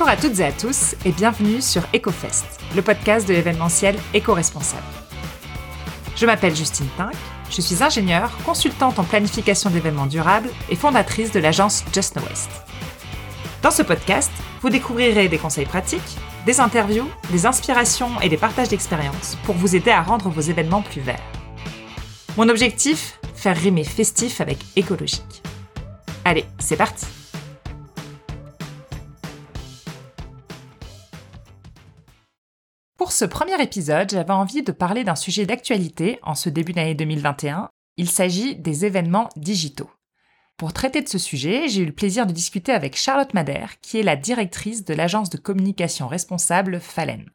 Bonjour à toutes et à tous et bienvenue sur EcoFest, le podcast de l'événementiel éco-responsable. Je m'appelle Justine Pink, je suis ingénieure, consultante en planification d'événements durables et fondatrice de l'agence Just No Waste. Dans ce podcast, vous découvrirez des conseils pratiques, des interviews, des inspirations et des partages d'expériences pour vous aider à rendre vos événements plus verts. Mon objectif Faire rimer festif avec écologique. Allez, c'est parti Pour ce premier épisode, j'avais envie de parler d'un sujet d'actualité en ce début d'année 2021. Il s'agit des événements digitaux. Pour traiter de ce sujet, j'ai eu le plaisir de discuter avec Charlotte Madère, qui est la directrice de l'agence de communication responsable Falen.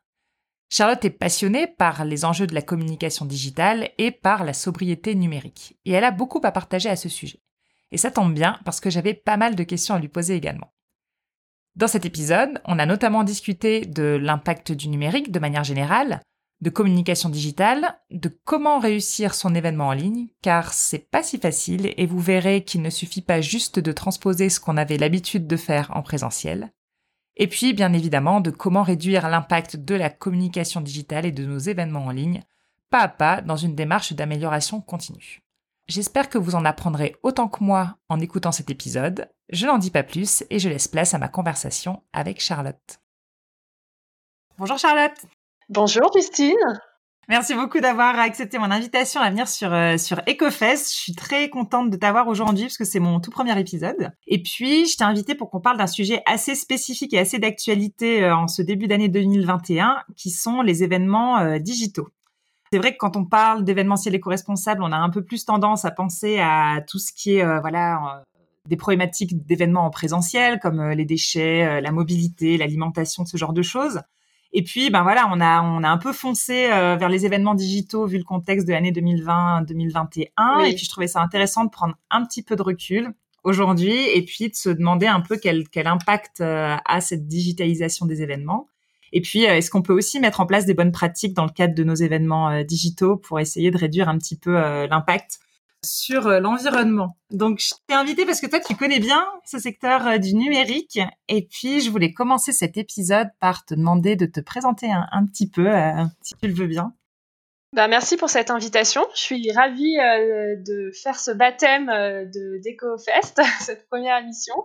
Charlotte est passionnée par les enjeux de la communication digitale et par la sobriété numérique, et elle a beaucoup à partager à ce sujet. Et ça tombe bien parce que j'avais pas mal de questions à lui poser également. Dans cet épisode, on a notamment discuté de l'impact du numérique de manière générale, de communication digitale, de comment réussir son événement en ligne, car c'est pas si facile et vous verrez qu'il ne suffit pas juste de transposer ce qu'on avait l'habitude de faire en présentiel. Et puis, bien évidemment, de comment réduire l'impact de la communication digitale et de nos événements en ligne, pas à pas, dans une démarche d'amélioration continue. J'espère que vous en apprendrez autant que moi en écoutant cet épisode. Je n'en dis pas plus et je laisse place à ma conversation avec Charlotte. Bonjour Charlotte. Bonjour Justine. Merci beaucoup d'avoir accepté mon invitation à venir sur euh, sur EcoFest. Je suis très contente de t'avoir aujourd'hui parce que c'est mon tout premier épisode. Et puis, je t'ai invité pour qu'on parle d'un sujet assez spécifique et assez d'actualité euh, en ce début d'année 2021, qui sont les événements euh, digitaux. C'est vrai que quand on parle d'événementiel éco-responsable, on a un peu plus tendance à penser à tout ce qui est euh, voilà euh, des problématiques d'événements en présentiel comme euh, les déchets, la mobilité, l'alimentation, ce genre de choses. Et puis ben voilà, on a on a un peu foncé vers les événements digitaux vu le contexte de l'année 2020-2021 et puis je trouvais ça intéressant de prendre un petit peu de recul aujourd'hui et puis de se demander un peu quel quel impact a cette digitalisation des événements et puis, euh, est-ce qu'on peut aussi mettre en place des bonnes pratiques dans le cadre de nos événements euh, digitaux pour essayer de réduire un petit peu euh, l'impact sur l'environnement? Donc, je t'ai invité parce que toi, tu connais bien ce secteur du numérique. Et puis, je voulais commencer cet épisode par te demander de te présenter un, petit peu, si tu le veux bien. Ben, merci pour cette invitation. Je suis ravie de faire ce baptême de d'EcoFest, cette première émission.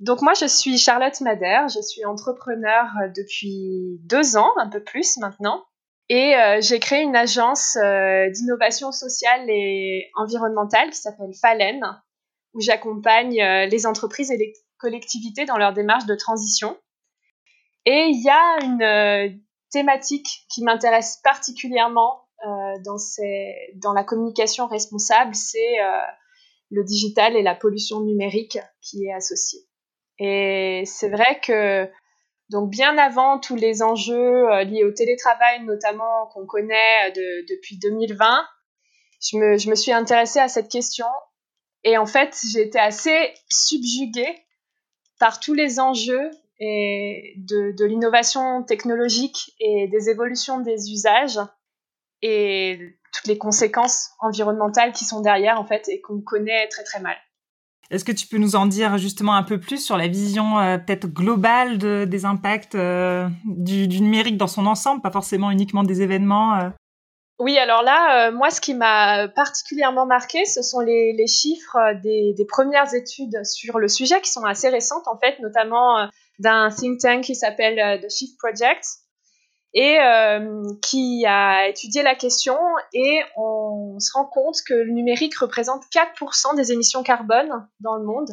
Donc moi, je suis Charlotte Madère, je suis entrepreneur euh, depuis deux ans, un peu plus maintenant. Et euh, j'ai créé une agence euh, d'innovation sociale et environnementale qui s'appelle Falen, où j'accompagne les entreprises et les collectivités dans leur démarche de transition. Et il y a une thématique qui m'intéresse particulièrement dans, dans la communication responsable, c'est le digital et la pollution numérique qui est associée. Et c'est vrai que donc bien avant tous les enjeux euh, liés au télétravail notamment qu'on connaît euh, depuis 2020, je me, je me suis intéressée à cette question et en fait j'ai été assez subjuguée par tous les enjeux de, de l'innovation technologique et des évolutions des usages et toutes les conséquences environnementales qui sont derrière en fait et qu'on connaît très très mal. Est-ce que tu peux nous en dire justement un peu plus sur la vision euh, peut-être globale de, des impacts euh, du, numérique dans son ensemble, pas forcément uniquement des événements euh? Oui, alors là, moi, ce qui m'a particulièrement marqué, ce sont les, les chiffres des, des, premières études sur le sujet qui sont assez récentes, en fait, notamment d'un think tank qui s'appelle The Shift Project, et euh, qui a étudié la question et on se rend compte que le numérique représente 4% des émissions carbone dans le monde.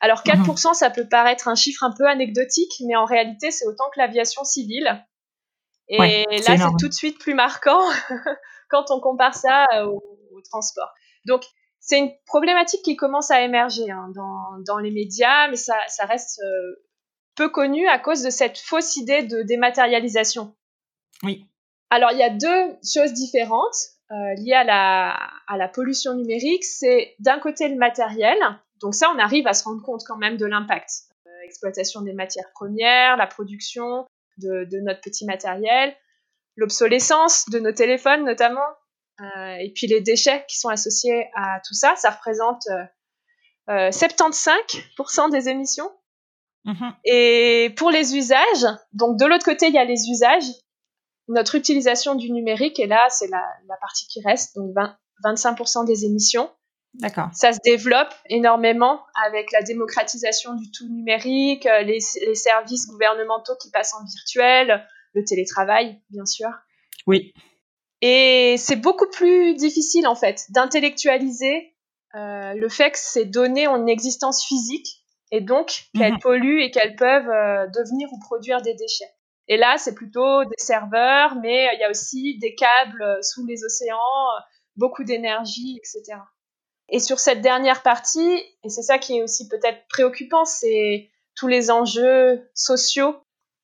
Alors 4%, mhm. ça peut paraître un chiffre un peu anecdotique, mais en réalité, c'est autant que l'aviation civile. Et là, c'est tout de suite plus marquant quand on compare ça au, transport. Donc, c'est une problématique qui commence à émerger hein, dans, dans, les médias, mais ça, ça reste euh, peu connu à cause de cette fausse idée de dématérialisation. Oui. Alors, il y a deux choses différentes euh, liées à la, à la pollution numérique. C'est d'un côté le matériel. Donc ça, on arrive à se rendre compte quand même de l'impact. Euh, exploitation des matières premières, la production de, de notre petit matériel, l'obsolescence de nos téléphones notamment, euh, et puis les déchets qui sont associés à tout ça. Ça représente 75% euh, des émissions Mhm. Et pour les usages, donc de l'autre côté, il y a les usages. Notre utilisation du numérique, et là, c'est la, partie qui reste, donc 25% des émissions. D'accord. Ça se développe énormément avec la démocratisation du tout numérique, euh, les, les, services gouvernementaux qui passent en virtuel, le télétravail, bien sûr. Oui. Et c'est beaucoup plus difficile, en fait, d'intellectualiser euh, le fait que ces données ont une existence physique et donc qu'elles mhm. polluent et qu'elles peuvent euh, devenir ou produire des déchets. Et là, c'est plutôt des serveurs, mais il y a aussi des câbles sous les océans, beaucoup d'énergie, etc. Et sur cette dernière partie, et c'est ça qui est aussi peut-être préoccupant, c'est tous les enjeux sociaux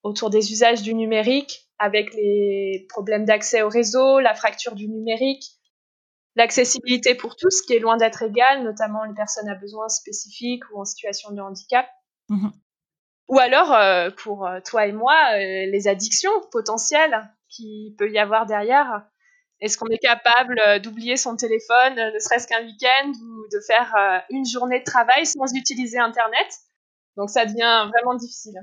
autour des usages du numérique, avec les problèmes d'accès au réseau, la fracture du numérique, l'accessibilité pour tous, qui est loin d'être égale, notamment les personnes à besoins spécifiques ou en situation de handicap. Mhm. Ou alors, euh, pour euh, toi et moi, euh, les addictions potentielles qu'il peut y avoir derrière. Est-ce qu'on est capable d'oublier son téléphone, ne serait-ce qu'un week-end, ou de faire une journée de travail sans utiliser Internet? Donc ça devient vraiment difficile.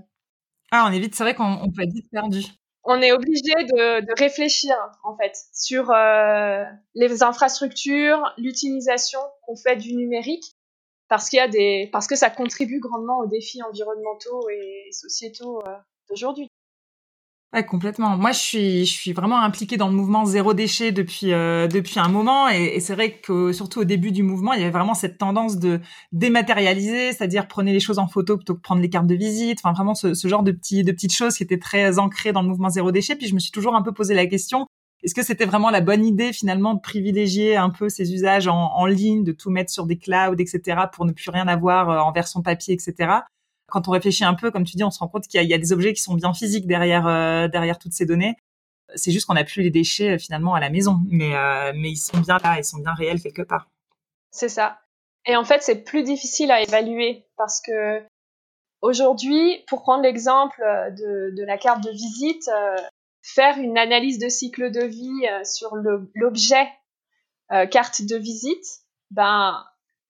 Ah, on est vite, c'est vrai qu'on peut être vite perdu on est obligé de, réfléchir en fait sur euh, les infrastructures, l'utilisation qu'on fait du numérique, parce qu'il y a des, parce que ça contribue grandement aux défis environnementaux et sociétaux euh, d'aujourd'hui. Ouais, complètement. Moi, je suis, je suis vraiment impliquée dans le mouvement zéro déchet depuis euh, depuis un moment, et, c'est vrai que surtout au début du mouvement, il y avait vraiment cette tendance de dématérialiser, c'est-à-dire prenez les choses en photo plutôt que prendre les cartes de visite. Enfin, vraiment ce, ce genre de petits de petites choses qui étaient très ancrées dans le mouvement zéro déchet. Puis je me suis toujours un peu posé la question est-ce que c'était vraiment la bonne idée finalement de privilégier un peu ces usages en, ligne, de tout mettre sur des clouds, etc., pour ne plus rien avoir euh, en version papier, etc quand on réfléchit un peu, comme tu dis, on se rend compte qu'il y, a des objets qui sont bien physiques derrière euh, derrière toutes ces données. C'est juste qu'on n'a plus les déchets euh, finalement à la maison, mais ils sont bien là, ils sont bien réels quelque part. C'est ça. Et en fait, c'est plus difficile à évaluer parce que aujourd'hui, pour prendre l'exemple de, la carte de visite, faire une analyse de cycle de vie sur l'objet carte de visite, ben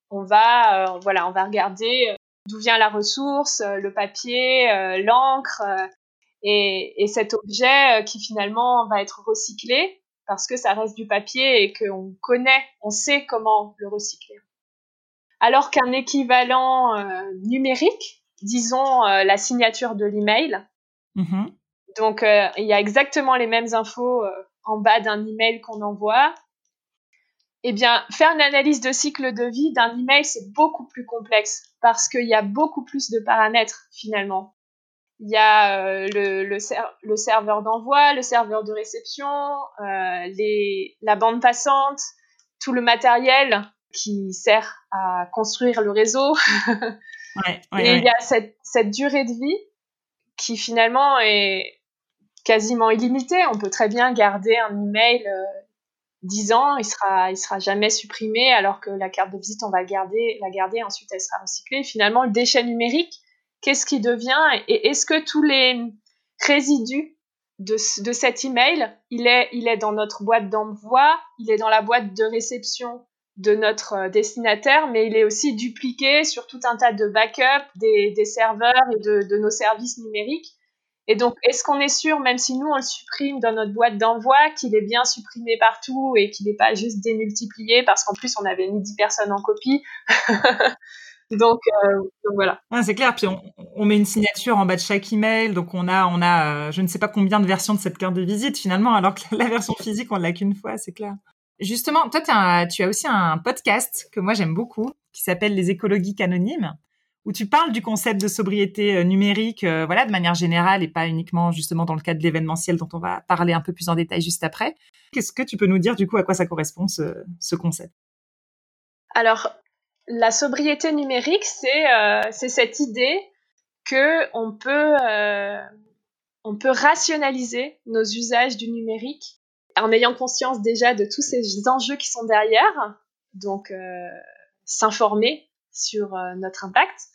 on va voilà, on va regarder d'où vient la ressource, euh, le papier, euh, l'encre euh, et, et, cet objet qui finalement va être recyclé parce que ça reste du papier et qu'on connaît, on sait comment le recycler. Alors qu'un équivalent numérique, disons la signature de l'email, mm donc il y a exactement les mêmes infos en bas d'un email qu'on envoie, eh bien, faire une analyse de cycle de vie d'un email, c'est beaucoup plus complexe parce qu'il y a beaucoup plus de paramètres finalement. Il y a euh, le, le, serveur d'envoi, le serveur de réception, euh, les, la bande passante, tout le matériel qui sert à construire le réseau. Et il y a cette, cette durée de vie qui finalement est quasiment illimitée. On peut très bien garder un email euh, 10 ans, il sera, sera jamais supprimé, alors que la carte de visite, on va garder, la garder, ensuite elle sera recyclée. Finalement, le déchet numérique, qu'est-ce qui devient? Et est-ce que tous les résidus de, cet email, il est, il est dans notre boîte d'envoi, il est dans la boîte de réception de notre euh, destinataire, mais il est aussi dupliqué sur tout un tas de backups des, des serveurs et de nos services numériques? Et donc, est-ce qu'on est sûr, même si nous on le supprime dans notre boîte d'envoi, qu'il est bien supprimé partout et qu'il n'est pas juste démultiplié parce qu'en plus on avait mis 10 personnes en copie? Donc, euh, donc, voilà. c'est clair. Puis on, on, met une signature en bas de chaque email, donc on a, on a, euh, je ne sais pas combien de versions de cette carte de visite finalement, alors que la version physique on l'a qu'une fois, c'est clair. Justement, toi, tu as aussi un podcast que moi j'aime beaucoup, qui s'appelle Les écologiques anonymes où tu parles du concept de sobriété euh, numérique, euh, voilà, de manière générale et pas uniquement justement dans le cadre de l'événementiel dont on va parler un peu plus en détail juste après. Qu'est-ce que tu peux nous dire du coup à quoi ça correspond ce, concept? Alors, la sobriété numérique, c'est euh, cette idée que on peut on peut rationaliser nos usages du numérique en ayant conscience déjà de tous ces enjeux qui sont derrière, donc s'informer sur notre impact,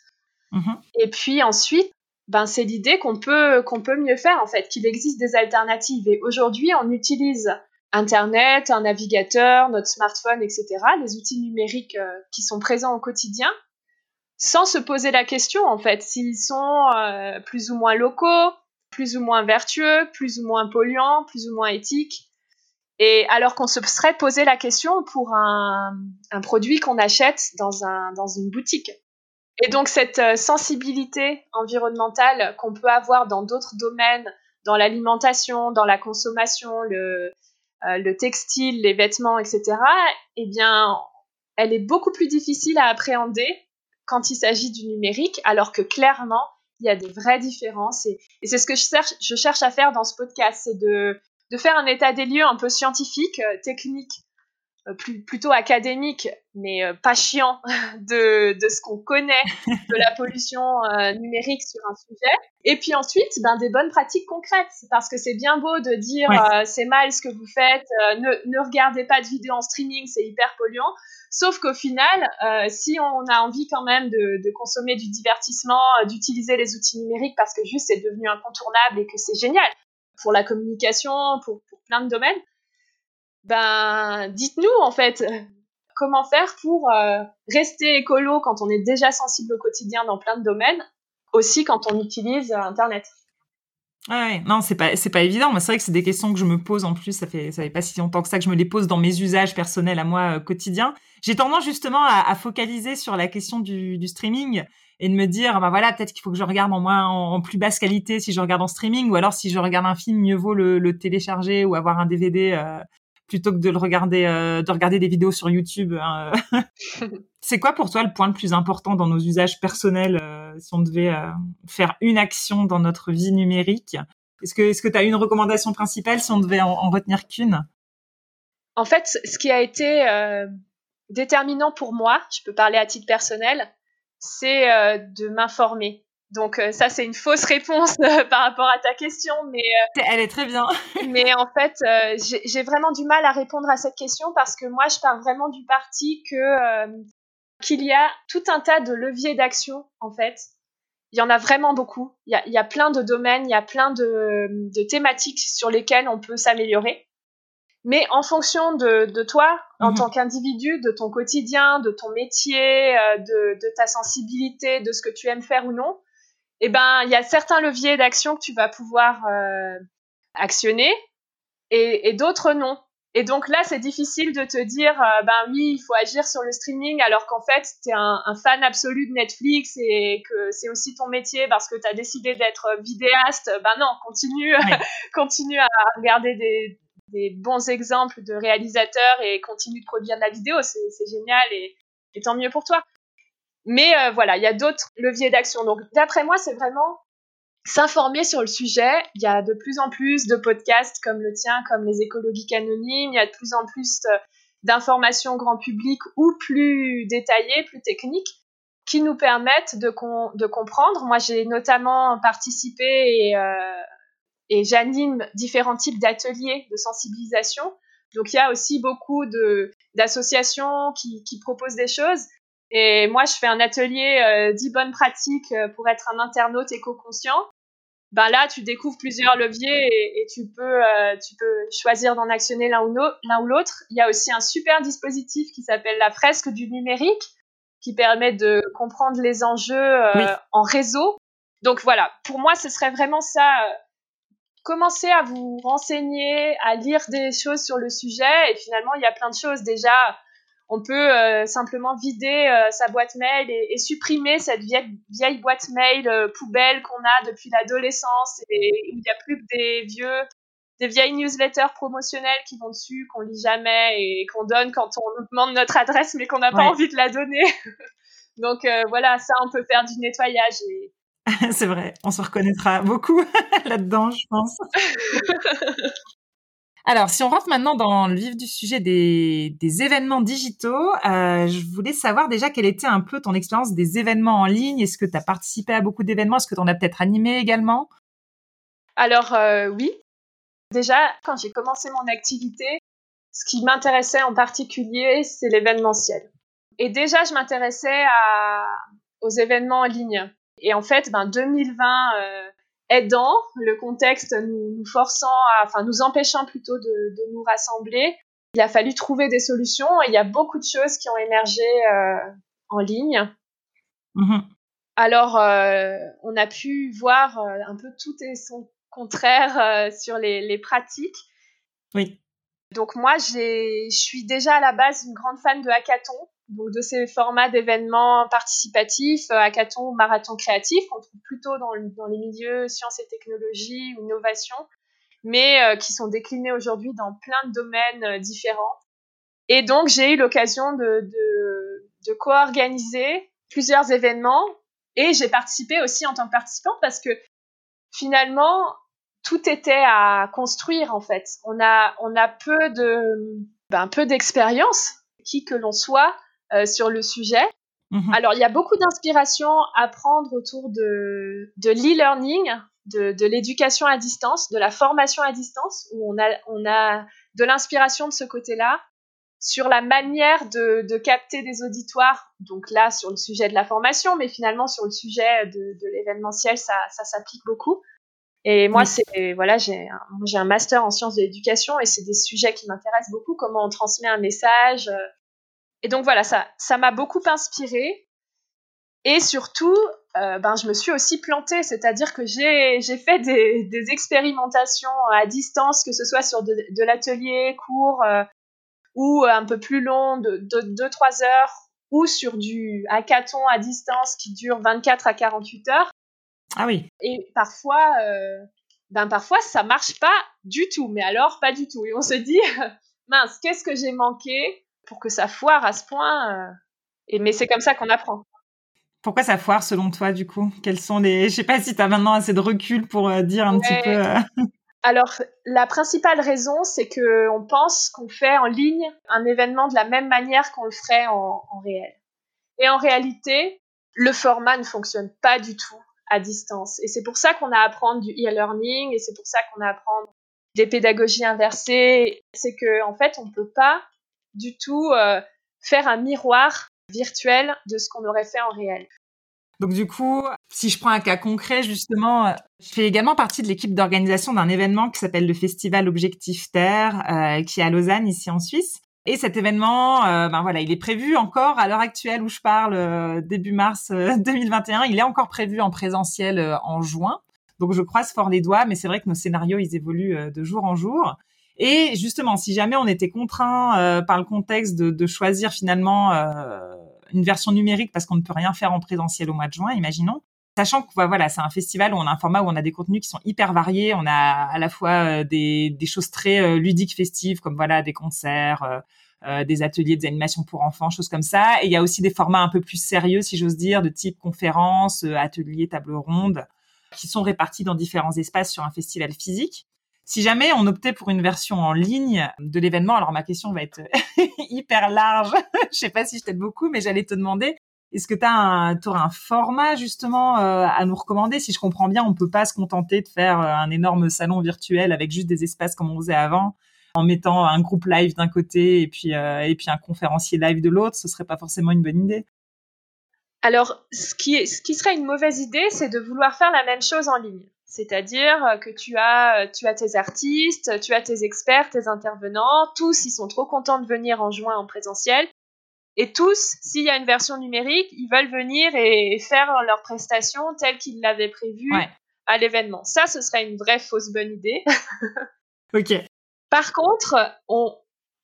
Mhm. Et puis ensuite, ben c'est l'idée qu'on peut qu'on peut mieux faire en fait, qu'il existe des alternatives. Et aujourd'hui, on utilise Internet, un navigateur, notre smartphone, etc., les outils numériques euh, qui sont présents au quotidien, sans se poser la question en fait s'ils sont euh, plus ou moins locaux, plus ou moins vertueux, plus ou moins polluants, plus ou moins éthiques. Et alors qu'on se serait posé la question pour un, un produit qu'on achète dans, un, dans une boutique. Et donc cette euh, sensibilité environnementale qu'on peut avoir dans d'autres domaines, dans l'alimentation, dans la consommation, le, euh, le textile, les vêtements, etc., eh bien, elle est beaucoup plus difficile à appréhender quand il s'agit du numérique, alors que clairement, il y a des vraies différences. Et, c'est ce que je cherche, à faire dans ce podcast, c'est de, faire un état des lieux un peu scientifique, euh, technique, plus, plutôt académique, mais euh, pas chiant, de, de ce qu'on connaît de la pollution numérique sur un sujet. Et puis ensuite, ben, des bonnes pratiques concrètes, parce que c'est bien beau de dire c'est mal ce que vous faites, ne, ne regardez pas de vidéos en streaming, c'est hyper polluant. Sauf qu'au final, euh, si on a envie quand même de, consommer du divertissement, euh, d'utiliser les outils numériques parce que juste c'est devenu incontournable et que c'est génial pour la communication, pour, plein de domaines, ben dites-nous en fait comment faire pour euh, rester écolo quand on est déjà sensible au quotidien dans plein de domaines, aussi quand on utilise Internet? Ouais, non, c'est pas c'est pas évident. Mais c'est vrai que c'est des questions que je me pose en plus. Ça fait ça fait pas si longtemps que ça que je me les pose dans mes usages personnels à moi euh, quotidiens. J'ai tendance justement à, à, focaliser sur la question du, streaming et de me dire bah voilà peut-être qu'il faut que je regarde en moins en, plus basse qualité si je regarde en streaming ou alors si je regarde un film mieux vaut le, télécharger ou avoir un DVD euh, plutôt que de le regarder euh, de regarder des vidéos sur YouTube. Hein. c'est quoi pour toi le point le plus important dans nos usages personnels euh, si on devait euh, faire une action dans notre vie numérique? Est-ce que est-ce que tu as une recommandation principale si on devait en, retenir qu'une? En fait, ce qui a été euh, déterminant pour moi, je peux parler à titre personnel, c'est de m'informer. Donc ça c'est une fausse réponse par rapport à ta question, mais elle est très bien. mais en fait j'ai vraiment du mal à répondre à cette question parce que moi je pars vraiment du parti que qu'il y a tout un tas de leviers d'action, en fait. Il y en a vraiment beaucoup. Il y a, plein de domaines, il y a plein de, thématiques sur lesquelles on peut s'améliorer. Mais en fonction de, toi, en mhm. tant qu'individu, de ton quotidien, de ton métier, euh, de, ta sensibilité, de ce que tu aimes faire ou non, eh ben, il y a certains leviers d'action que tu vas pouvoir euh, actionner et d'autres non. Et donc là, c'est difficile de te dire, euh, ben oui, il faut agir sur le streaming, alors qu'en fait, tu es un, fan absolu de Netflix et que c'est aussi ton métier parce que tu as décidé d'être vidéaste. Ben non, continue, continue à regarder des, des, bons exemples de réalisateurs et continue de produire de la vidéo. C'est génial et, et, tant mieux pour toi. Mais euh, voilà, il y a d'autres leviers d'action. Donc, d'après moi, c'est vraiment s'informer sur le sujet. Il y a de plus en plus de podcasts comme le tien, comme les écologiques anonymes. Il y a de plus en plus euh, d'informations grand public ou plus détaillées, plus techniques, qui nous permettent de, comprendre. Moi, j'ai notamment participé et, euh, et j'anime différents types d'ateliers de sensibilisation. Donc, il y a aussi beaucoup d'associations qui proposent des choses. Et moi, je fais un atelier euh, 10 bonnes pratiques euh, pour être un internaute éco-conscient. Ben là, tu découvres plusieurs leviers et, tu peux, euh, tu peux choisir d'en actionner l'un ou l'autre. Il y a aussi un super dispositif qui s'appelle la fresque du numérique, qui permet de comprendre les enjeux euh, en réseau. Donc voilà, pour moi, ce serait vraiment ça. Commencez à vous renseigner, à lire des choses sur le sujet. Et finalement, il y a plein de choses déjà on peut euh, simplement vider euh, sa boîte mail et, supprimer cette vieille, boîte mail euh, poubelle qu'on a depuis l'adolescence et où il n'y a plus que des vieux des vieilles newsletters promotionnelles qui vont dessus qu'on lit jamais et qu'on donne quand on nous demande notre adresse mais qu'on n'a pas envie de la donner. Donc voilà, ça on peut faire du nettoyage C'est vrai, on se reconnaîtra beaucoup là-dedans, je pense. Alors, si on rentre maintenant dans le vif du sujet des, événements digitaux, euh, je voulais savoir déjà quelle était un peu ton expérience des événements en ligne. Est-ce que tu as participé à beaucoup d'événements? Est-ce que tu en as peut-être animé également? Alors, euh, oui. Déjà, quand j'ai commencé mon activité, ce qui m'intéressait en particulier, c'est l'événementiel. Et déjà, je m'intéressais aux événements en ligne. Et en fait, ben, 2020, aidant, le contexte nous, forçant, à, enfin nous empêchant plutôt de, nous rassembler. Il a fallu trouver des solutions et il y a beaucoup de choses qui ont émergé euh, en ligne. Mhm. Alors, euh, on a pu voir euh, un peu tout et son contraire sur les, les, pratiques. Oui. Donc moi, je suis déjà à la base une grande fan de hackathon, donc de ces formats d'événements participatifs, hackathon ou marathon créatif, qu'on trouve plutôt dans, dans, les milieux sciences et technologies ou innovation, mais qui sont déclinés aujourd'hui dans plein de domaines différents. Et donc, j'ai eu l'occasion de, de, de co-organiser plusieurs événements et j'ai participé aussi en tant que participante parce que finalement, tout était à construire en fait. On a, on a peu de, ben, peu d'expérience, qui que l'on soit, euh, sur le sujet. Mhm. Alors, il y a beaucoup d'inspiration à prendre autour de, de l'e-learning, de, de l'éducation à distance, de la formation à distance, où on a, on a de l'inspiration de ce côté-là sur la manière de, de, capter des auditoires, donc là sur le sujet de la formation, mais finalement sur le sujet de, de l'événementiel, ça, ça s'applique beaucoup. Et moi, c'est voilà, j'ai un, j'ai un master en sciences de l'éducation et c'est des sujets qui m'intéressent beaucoup, comment on transmet un message. Et donc voilà, ça, ça m'a beaucoup inspiré. Et surtout, euh, ben, je me suis aussi plantée, c'est-à-dire que j'ai, j'ai fait des, des, expérimentations à distance, que ce soit sur de, de l'atelier, cours, euh, ou un peu plus long de 2-3 heures ou sur du hackathon à distance qui dure 24 à 48 heures. Ah oui. Et parfois, euh, ben parfois ça marche pas du tout, mais alors pas du tout. Et on se dit, mince, qu'est-ce que j'ai manqué? Pour que ça foire à ce point euh. Et mais c'est comme ça qu'on apprend. Pourquoi ça foire selon toi du coup? Quels sont les Je sais pas si tu as maintenant assez de recul pour euh, dire un petit peu. Alors, la principale raison, c'est que on pense qu'on fait en ligne un événement de la même manière qu'on le ferait en, réel. Et en réalité, le format ne fonctionne pas du tout à distance. Et c'est pour ça qu'on a à apprendre du e-learning et c'est pour ça qu'on a à apprendre des pédagogies inversées. C'est que en fait, on ne peut pas du tout euh, faire un miroir virtuel de ce qu'on aurait fait en réel. Donc du coup, si je prends un cas concret, justement, je fais également partie de l'équipe d'organisation d'un événement qui s'appelle le Festival Objectif Terre, euh, qui est à Lausanne, ici en Suisse. Et cet événement, euh, ben voilà, il est prévu encore à l'heure actuelle où je parle, euh, début mars 2021. Il est encore prévu en présentiel en juin. Donc je croise fort les doigts, mais c'est vrai que nos scénarios, ils évoluent de jour en jour. Et justement, si jamais on était contraint par le contexte de, de choisir finalement une version numérique parce qu'on ne peut rien faire en présentiel au mois de juin, imaginons. Sachant que voilà, c'est un festival où on a un format où on a des contenus qui sont hyper variés. On a à la fois euh, des, des choses très euh, ludiques, festives, comme voilà des concerts, euh, des ateliers, des animations pour enfants, choses comme ça. Et il y a aussi des formats un peu plus sérieux, si j'ose dire, de type conférences, ateliers, table ronde, qui sont répartis dans différents espaces sur un festival physique. Si jamais on optait pour une version en ligne de l'événement, alors ma question va être hyper large. je sais pas si je t'aide beaucoup, mais j'allais te demander est-ce que tu un, un format justement euh, à nous recommander? Si je comprends bien, on peut pas se contenter de faire euh, un énorme salon virtuel avec juste des espaces comme on faisait avant, en mettant un groupe live d'un côté et puis euh, un conférencier live de l'autre. Ce serait pas forcément une bonne idée. Alors, ce qui, ce qui serait une mauvaise idée, c'est de vouloir faire la même chose en ligne. C'est-à-dire que tu as, tu as tes artistes, tu as tes experts, tes intervenants, tous ils sont trop contents de venir en juin en présentiel. Et tous, s'il y a une version numérique, ils veulent venir et faire leurs prestations telles qu'ils l'avaient prévu à l'événement. Ça, ce serait une vraie fausse bonne idée. ok. Par contre, on,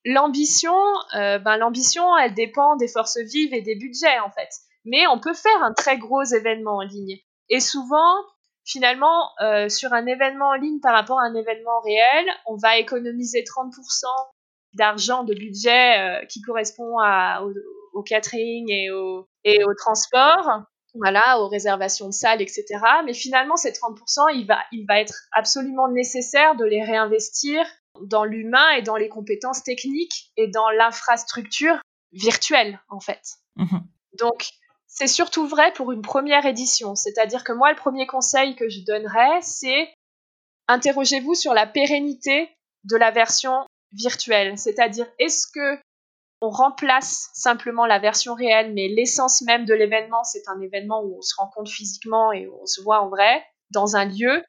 l'ambition, euh, ben l'ambition, elle dépend des forces vives et des budgets en fait. Mais on peut faire un très gros événement en ligne. Et souvent, finalement, euh, sur un événement en ligne par rapport à un événement réel, on va économiser 30% d'argent, de budget euh, qui correspond à, au, catering et au, et au transport, voilà, aux réservations de salles, etc. Mais finalement, ces 30%, il va, il va être absolument nécessaire de les réinvestir dans l'humain et dans les compétences techniques et dans l'infrastructure virtuelle, en fait. Mmh Donc, c'est surtout vrai pour une première édition. C'est-à-dire que moi, le premier conseil que je donnerais, c'est interrogez-vous sur la pérennité de la version virtuelle. C'est-à-dire, est-ce que on remplace simplement la version réelle, mais l'essence même de l'événement, c'est un événement où on se rencontre physiquement et on se voit en vrai, dans un lieu?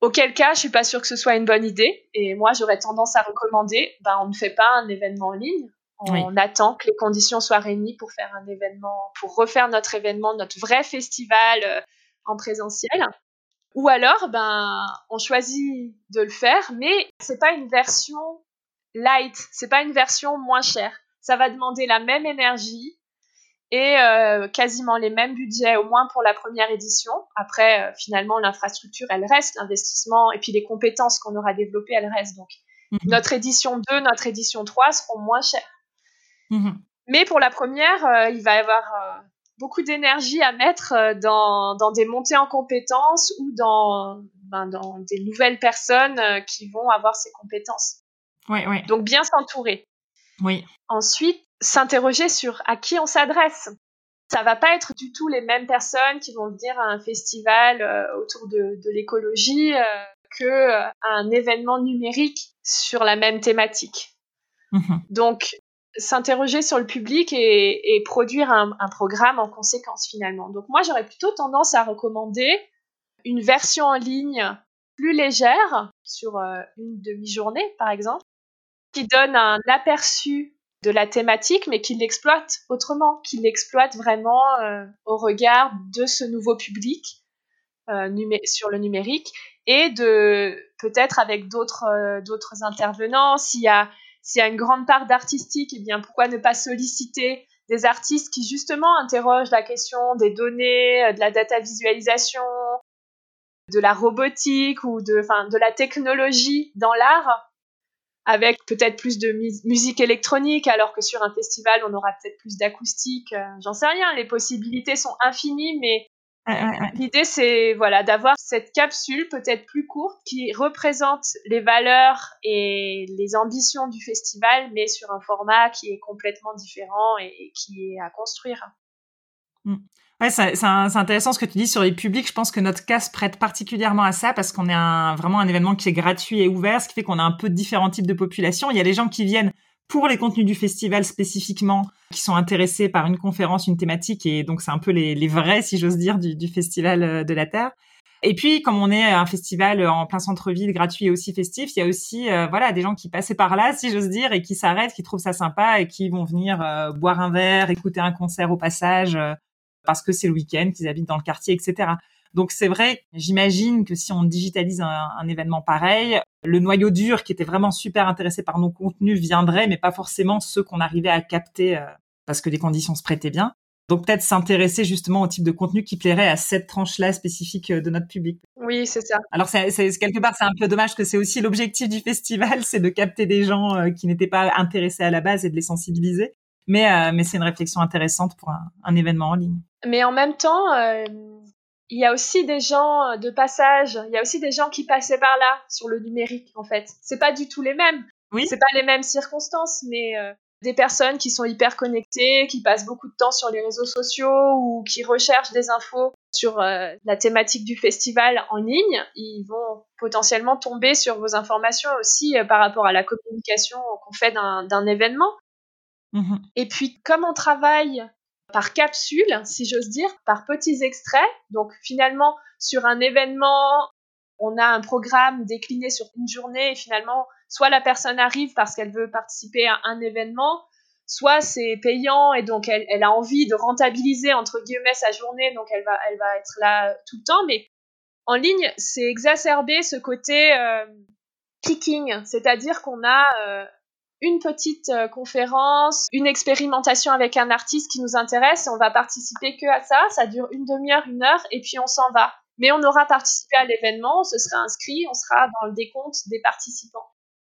Auquel cas, je suis pas sûre que ce soit une bonne idée. Et moi, j'aurais tendance à recommander, ben, on ne fait pas un événement en ligne, On attend que les conditions soient réunies pour faire un événement, pour refaire notre événement, notre vrai festival euh, en présentiel. Ou alors, ben, on choisit de le faire, mais c'est pas une version light, c'est pas une version moins chère. Ça va demander la même énergie et euh, quasiment les mêmes budgets, au moins pour la première édition. Après, euh, finalement, l'infrastructure, elle reste, l'investissement et puis les compétences qu'on aura développées, elles restent. Donc, mhm. notre édition 2, notre édition 3 seront moins chères. Mhm. Mais pour la première, euh, il va y avoir beaucoup d'énergie à mettre dans, dans, des montées en compétences ou dans, ben, dans des nouvelles personnes qui vont avoir ces compétences. Oui, oui. Donc bien s'entourer. Oui. Ensuite, s'interroger sur à qui on s'adresse. Ça va pas être du tout les mêmes personnes qui vont venir à un festival euh, autour de, de l'écologie euh, que euh, un événement numérique sur la même thématique. Mhm. Donc, s'interroger sur le public et, produire un, programme en conséquence finalement. Donc moi, j'aurais plutôt tendance à recommander une version en ligne plus légère sur une demi-journée, par exemple, qui donne un aperçu de la thématique, mais qui l'exploite autrement, qui l'exploite vraiment euh, au regard de ce nouveau public euh, sur le numérique et de peut-être avec d'autres euh, d'autres intervenants. S'il y a s'il y a une grande part d'artistique, eh bien pourquoi ne pas solliciter des artistes qui justement interrogent la question des données, de la data visualisation, de la robotique ou de, enfin, de la technologie dans l'art avec peut-être plus de musique électronique, alors que sur un festival, on aura peut-être plus d'acoustique. Euh, j'en sais rien, les possibilités sont infinies, mais l'idée, c'est voilà, d'avoir cette capsule peut-être plus courte qui représente les valeurs et les ambitions du festival, mais sur un format qui est complètement différent et, qui est à construire. Mm. Ouais, c'est intéressant ce que tu dis sur les publics. Je pense que notre cas se prête particulièrement à ça parce qu'on est un, vraiment un événement qui est gratuit et ouvert, ce qui fait qu'on a un peu différents types de populations. Il y a les gens qui viennent pour les contenus du festival spécifiquement, qui sont intéressés par une conférence, une thématique, et donc c'est un peu les, vrais, si j'ose dire, du, du, festival euh, de la Terre. Et puis, comme on est un festival en plein centre-ville, gratuit et aussi festif, il y a aussi euh, voilà des gens qui passaient par là, si j'ose dire, et qui s'arrêtent, qui trouvent ça sympa et qui vont venir euh, boire un verre, écouter un concert au passage, parce que c'est le week-end, qu'ils habitent dans le quartier, etc. Donc c'est vrai, j'imagine que si on digitalise un, événement pareil, le noyau dur qui était vraiment super intéressé par nos contenus viendrait, mais pas forcément ceux qu'on arrivait à capter euh, parce que les conditions se prêtaient bien. Donc peut-être s'intéresser justement au type de contenu qui plairait à cette tranche-là spécifique euh, de notre public. Oui, c'est ça. Alors c'est, quelque part c'est un peu dommage que c'est aussi l'objectif du festival, c'est de capter des gens euh, qui n'étaient pas intéressés à la base et de les sensibiliser. Mais, mais c'est une réflexion intéressante pour un événement en ligne. Mais en même temps, il y a aussi des gens de passage, il y a aussi des gens qui passaient par là sur le numérique en fait. C'est pas du tout les mêmes. Oui. C'est pas les mêmes circonstances, mais euh, des personnes qui sont hyper connectées, qui passent beaucoup de temps sur les réseaux sociaux ou qui recherchent des infos sur euh, la thématique du festival en ligne, ils vont potentiellement tomber sur vos informations aussi par rapport à la communication qu'on fait d'un événement. Mmh Et puis, comme on travaille par capsule, si j'ose dire, par petits extraits. Donc finalement, sur un événement, on a un programme décliné sur une journée et finalement, soit la personne arrive parce qu'elle veut participer à un événement, soit c'est payant et donc elle, a envie de rentabiliser entre guillemets sa journée, donc elle va, elle va être là tout le temps. Mais en ligne, c'est exacerbé ce côté euh, clicking, c'est-à-dire qu'on a euh, une petite euh, conférence, une expérimentation avec un artiste qui nous intéresse et on va participer que à ça. Ça dure une demi-heure, une heure et puis on s'en va. Mais on aura participé à l'événement, on se sera inscrit, on sera dans le décompte des participants.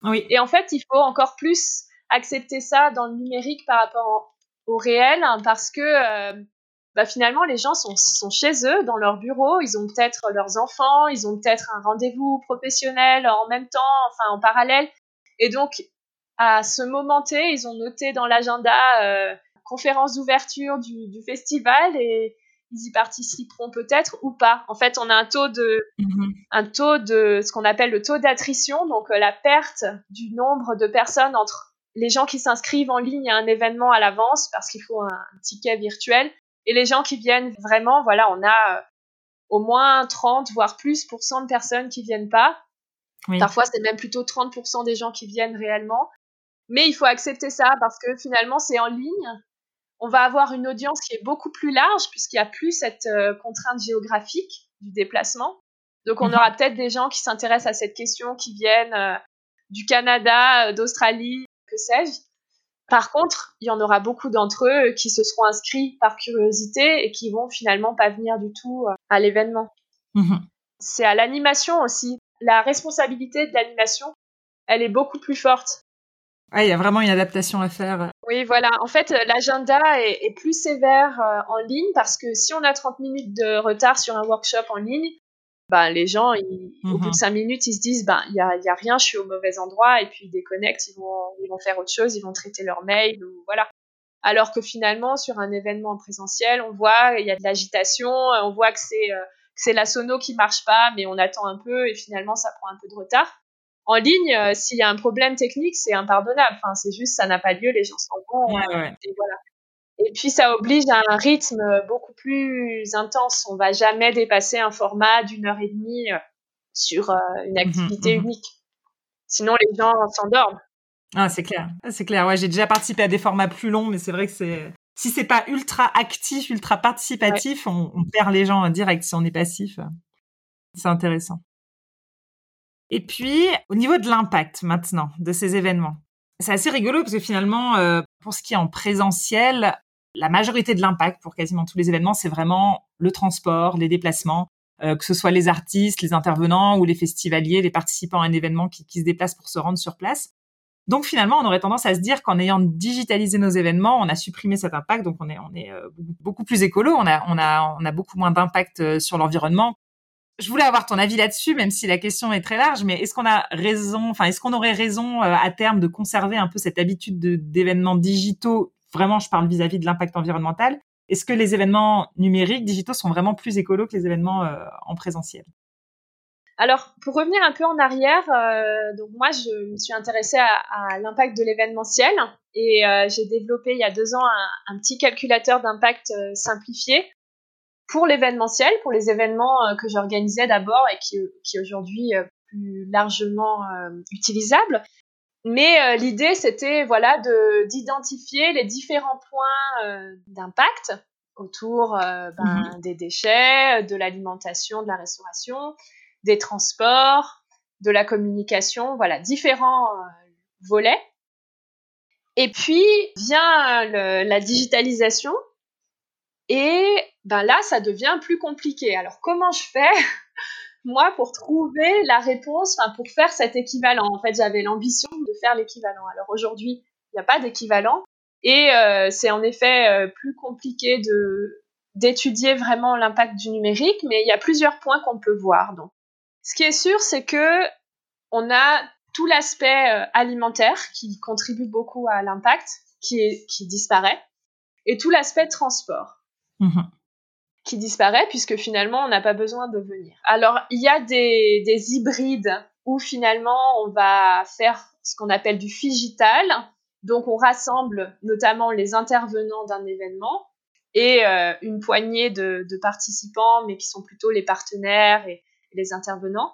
Oui. Et en fait, il faut encore plus accepter ça dans le numérique par rapport au réel hein, parce que euh, bah, finalement, les gens sont, sont, chez eux, dans leur bureau, ils ont peut-être leurs enfants, ils ont peut-être un rendez-vous professionnel en même temps, enfin en parallèle. Et donc, à ce moment T, ils ont noté dans l'agenda euh, conférence d'ouverture du, du, festival et ils y participeront peut-être ou pas. En fait, on a un taux de, mhm. un taux de ce qu'on appelle le taux d'attrition, donc euh, la perte du nombre de personnes entre les gens qui s'inscrivent en ligne à un événement à l'avance parce qu'il faut un, ticket virtuel et les gens qui viennent vraiment. Voilà, on a euh, au moins 30 voire plus pour cent de personnes qui viennent pas. Parfois, c'est même plutôt 30% des gens qui viennent réellement. Mais il faut accepter ça parce que finalement, c'est en ligne. On va avoir une audience qui est beaucoup plus large puisqu'il n'y a plus cette euh, contrainte géographique du déplacement. Donc, on mhm. aura peut-être des gens qui s'intéressent à cette question, qui viennent euh, du Canada, euh, d'Australie, que sais-je. Par contre, il y en aura beaucoup d'entre eux qui se seront inscrits par curiosité et qui vont finalement pas venir du tout à l'événement. Mhm. C'est à l'animation aussi. La responsabilité de l'animation, elle est beaucoup plus forte. Ah, il y a vraiment une adaptation à faire. Oui, voilà. En fait, l'agenda est, plus sévère euh, en ligne parce que si on a 30 minutes de retard sur un workshop en ligne, ben, les gens, au bout de 5 mhm. minutes, ils se disent, ben, il y a, y a, rien, je suis au mauvais endroit, et puis ils déconnectent, ils vont, ils vont faire autre chose, ils vont traiter leur mail, ou voilà. Alors que finalement, sur un événement présentiel, on voit, il y a de l'agitation, on voit que c'est, euh, c'est la sono qui marche pas, mais on attend un peu, et finalement, ça prend un peu de retard en ligne, euh, s'il y a un problème technique, c'est impardonnable. Enfin, c'est juste, ça n'a pas lieu, les gens s'en vont. et voilà. Et puis, ça oblige à un rythme beaucoup plus intense. On va jamais dépasser un format d'une heure et demie euh, sur euh, une mmh activité mmh unique. Sinon, les gens s'endorment. Ah, c'est clair. Ah, c'est clair. Ouais, j'ai déjà participé à des formats plus longs, mais c'est vrai que c'est, si c'est pas ultra actif, ultra participatif, on, on, perd les gens direct si on est passif. C'est intéressant. Et puis, au niveau de l'impact maintenant de ces événements, c'est assez rigolo parce que finalement, euh, pour ce qui est en présentiel, la majorité de l'impact pour quasiment tous les événements, c'est vraiment le transport, les déplacements, euh, que ce soit les artistes, les intervenants ou les festivaliers, les participants à un événement qui, qui se déplacent pour se rendre sur place. Donc finalement, on aurait tendance à se dire qu'en ayant digitalisé nos événements, on a supprimé cet impact, donc on est, on est euh, beaucoup plus écolo, on a, on a, on a beaucoup moins d'impact sur l'environnement, je voulais avoir ton avis là-dessus, même si la question est très large, mais est-ce qu'on a raison, enfin, est-ce qu'on aurait raison euh, à terme de conserver un peu cette habitude d'événements digitaux? Vraiment, je parle vis-à-vis de l'impact environnemental. Est-ce que les événements numériques, digitaux, sont vraiment plus écolos que les événements euh, en présentiel? Alors, pour revenir un peu en arrière, euh, donc moi, je me suis intéressée à, l'impact de l'événementiel et j'ai développé il y a deux ans un, un petit calculateur d'impact simplifié pour l'événementiel, pour les événements euh, que j'organisais d'abord et qui, qui aujourd'hui euh, plus largement euh, utilisables. Mais l'idée, c'était voilà de d'identifier les différents points d'impact autour ben, mhm. des déchets, de l'alimentation, de la restauration, des transports, de la communication, voilà différents volets. Et puis vient le, la digitalisation et ben là, ça devient plus compliqué. Alors comment je fais moi pour trouver la réponse, enfin pour faire cet équivalent? En fait, j'avais l'ambition de faire l'équivalent. Alors aujourd'hui, il n'y a pas d'équivalent et euh, c'est en effet euh, plus compliqué de d'étudier vraiment l'impact du numérique, mais il y a plusieurs points qu'on peut voir. Donc, ce qui est sûr, c'est que on a tout l'aspect euh, alimentaire qui contribue beaucoup à l'impact, qui, qui disparaît, et tout l'aspect transport. Mmh qui disparaît puisque finalement on n'a pas besoin de venir. Alors il y a des, des hybrides où finalement on va faire ce qu'on appelle du figital, donc on rassemble notamment les intervenants d'un événement et euh, une poignée de, participants, mais qui sont plutôt les partenaires et, les intervenants.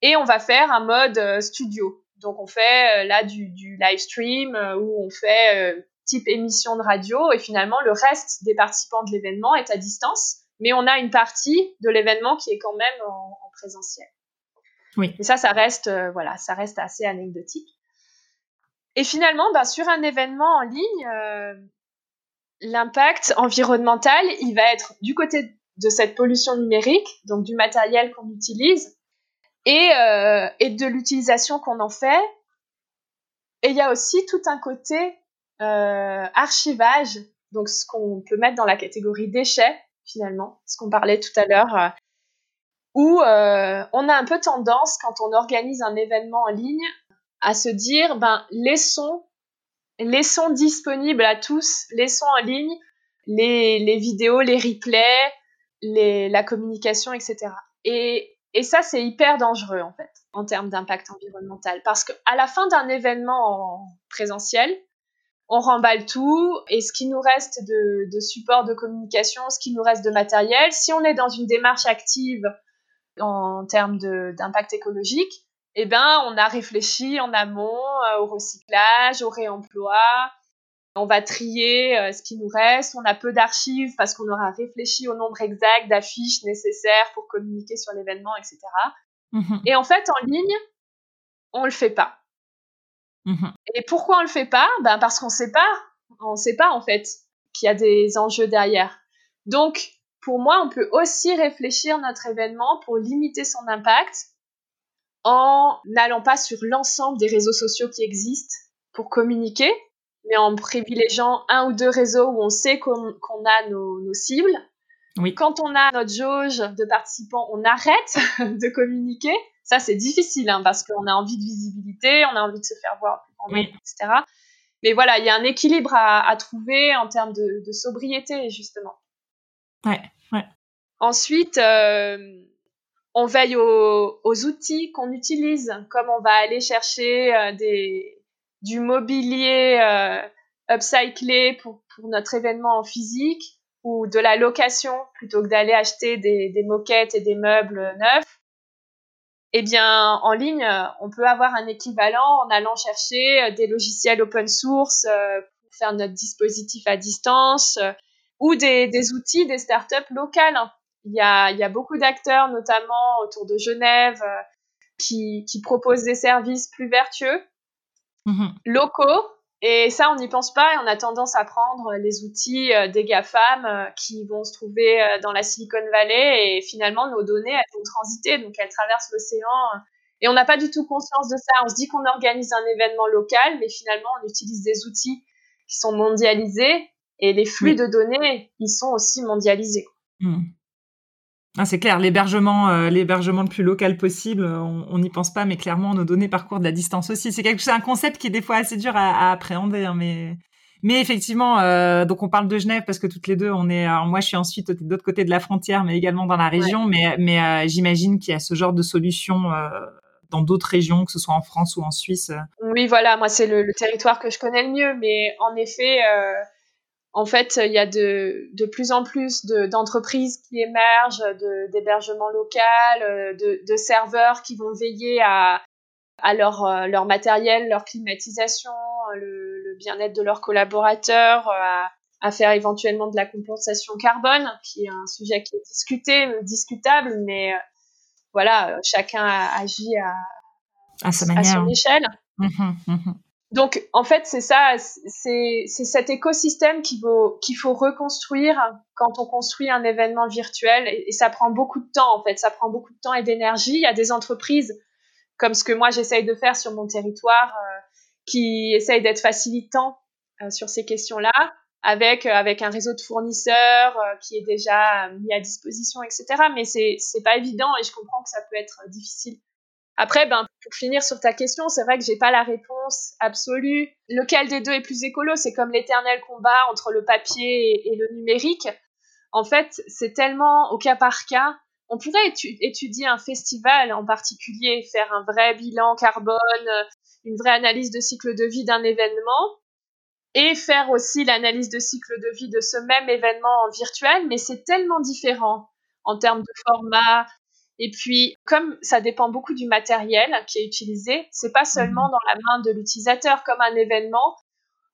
Et on va faire un mode euh, studio. Donc on fait euh, là du, du live stream où on fait type émission de radio et finalement le reste des participants de l'événement est à distance, mais on a une partie de l'événement qui est quand même en, présentiel. Oui. Et ça, ça reste, euh, voilà, ça reste assez anecdotique. Et finalement, ben, sur un événement en ligne, euh, l'impact environnemental, il va être du côté de cette pollution numérique, donc du matériel qu'on utilise, et, euh, et de l'utilisation qu'on en fait. Et il y a aussi tout un côté archivage, donc ce qu'on peut mettre dans la catégorie déchets finalement, ce qu'on parlait tout à l'heure, euh, où euh, on a un peu tendance quand on organise un événement en ligne à se dire ben laissons laissons disponibles à tous, laissons en ligne les, vidéos, les replays, la communication, etc. Et, ça, c'est hyper dangereux, en fait, en termes d'impact environnemental. Parce qu'à la fin d'un événement en présentiel, on remballe tout et ce qui nous reste de, support de communication, ce qui nous reste de matériel, si on est dans une démarche active en termes d'impact écologique, eh ben, on a réfléchi en amont au recyclage, au réemploi. On va trier ce qui nous reste. On a peu d'archives parce qu'on aura réfléchi au nombre exact d'affiches nécessaires pour communiquer sur l'événement, etc. Mmh Et en fait, en ligne, on le fait pas. Mmh Et pourquoi on le fait pas? Ben parce qu'on sait pas, on sait pas en fait qu'il y a des enjeux derrière. Donc, pour moi, on peut aussi réfléchir notre événement pour limiter son impact en n'allant pas sur l'ensemble des réseaux sociaux qui existent pour communiquer, mais en privilégiant un ou deux réseaux où on sait qu'on a nos, nos cibles. Oui. Quand on a notre jauge de participants, on arrête de communiquer ça, c'est difficile hein, parce qu'on a envie de visibilité, on a envie de se faire voir plus etc. Mais voilà, il y a un équilibre à, trouver en termes de, sobriété, justement. Ouais, ouais. Ensuite, euh, on veille aux, outils qu'on utilise, comme on va aller chercher euh, des, du mobilier euh, upcyclé pour, pour, notre événement en physique ou de la location plutôt que d'aller acheter des, des moquettes et des meubles neufs eh bien, en ligne, on peut avoir un équivalent en allant chercher euh, des logiciels open source euh, pour faire notre dispositif à distance euh, ou des, des, outils des startups locales. Il y a, il y a beaucoup d'acteurs, notamment autour de Genève, qui, qui proposent des services plus vertueux, mmh locaux, et ça, on n'y pense pas et on a tendance à prendre les outils euh, des GAFAM euh, qui vont se trouver euh, dans la Silicon Valley et finalement nos données, elles vont transiter, donc elles traversent l'océan et on n'a pas du tout conscience de ça. On se dit qu'on organise un événement local, mais finalement on utilise des outils qui sont mondialisés et les flux de données, ils sont aussi mondialisés. Mmh. Ah, c'est clair, l'hébergement, euh, l'hébergement le plus local possible, on n'y pense pas, mais clairement, nos données parcourent de la distance aussi. C'est quelque chose, un concept qui est des fois assez dur à, appréhender, hein, mais mais effectivement, euh, donc on parle de Genève parce que toutes les deux, on est. Alors moi, je suis ensuite de l'autre côté de la frontière, mais également dans la région. Mais mais euh, j'imagine qu'il y a ce genre de solution dans d'autres régions, que ce soit en France ou en Suisse. Oui, voilà, moi c'est le, le, territoire que je connais le mieux, mais en effet en fait, il y a de, de plus en plus d'entreprises qui émergent, d'hébergement local, euh, de, de, serveurs qui vont veiller à, à leur, euh, leur matériel, leur climatisation, le, le bien-être de leurs collaborateurs, euh, à, à, faire éventuellement de la compensation carbone, qui est un sujet qui est discuté, discutable, mais voilà, chacun agit à, à, sa manière. son échelle. Mmh mmh donc, en fait, c'est ça, c'est cet écosystème qu'il faut, qu'il faut reconstruire quand on construit un événement virtuel. Et, ça prend beaucoup de temps, en fait. Ça prend beaucoup de temps et d'énergie. Il y a des entreprises, comme ce que moi j'essaye de faire sur mon territoire, euh, qui essayent d'être facilitants euh, sur ces questions-là, avec, euh, avec un réseau de fournisseurs qui est déjà mis à disposition, etc. Mais c'est pas évident et je comprends que ça peut être difficile. Après, ben, pour finir sur ta question, c'est vrai que j'ai pas la réponse absolue. Lequel des deux est plus écolo? C'est comme l'éternel combat entre le papier et, le numérique. En fait, c'est tellement au cas par cas. On pourrait étudier un festival en particulier, faire un vrai bilan carbone, une vraie analyse de cycle de vie d'un événement, et faire aussi l'analyse de cycle de vie de ce même événement en virtuel, mais c'est tellement différent en termes de format, et puis, comme ça dépend beaucoup du matériel qui est utilisé, c'est pas seulement mhm. dans la main de l'utilisateur comme un événement.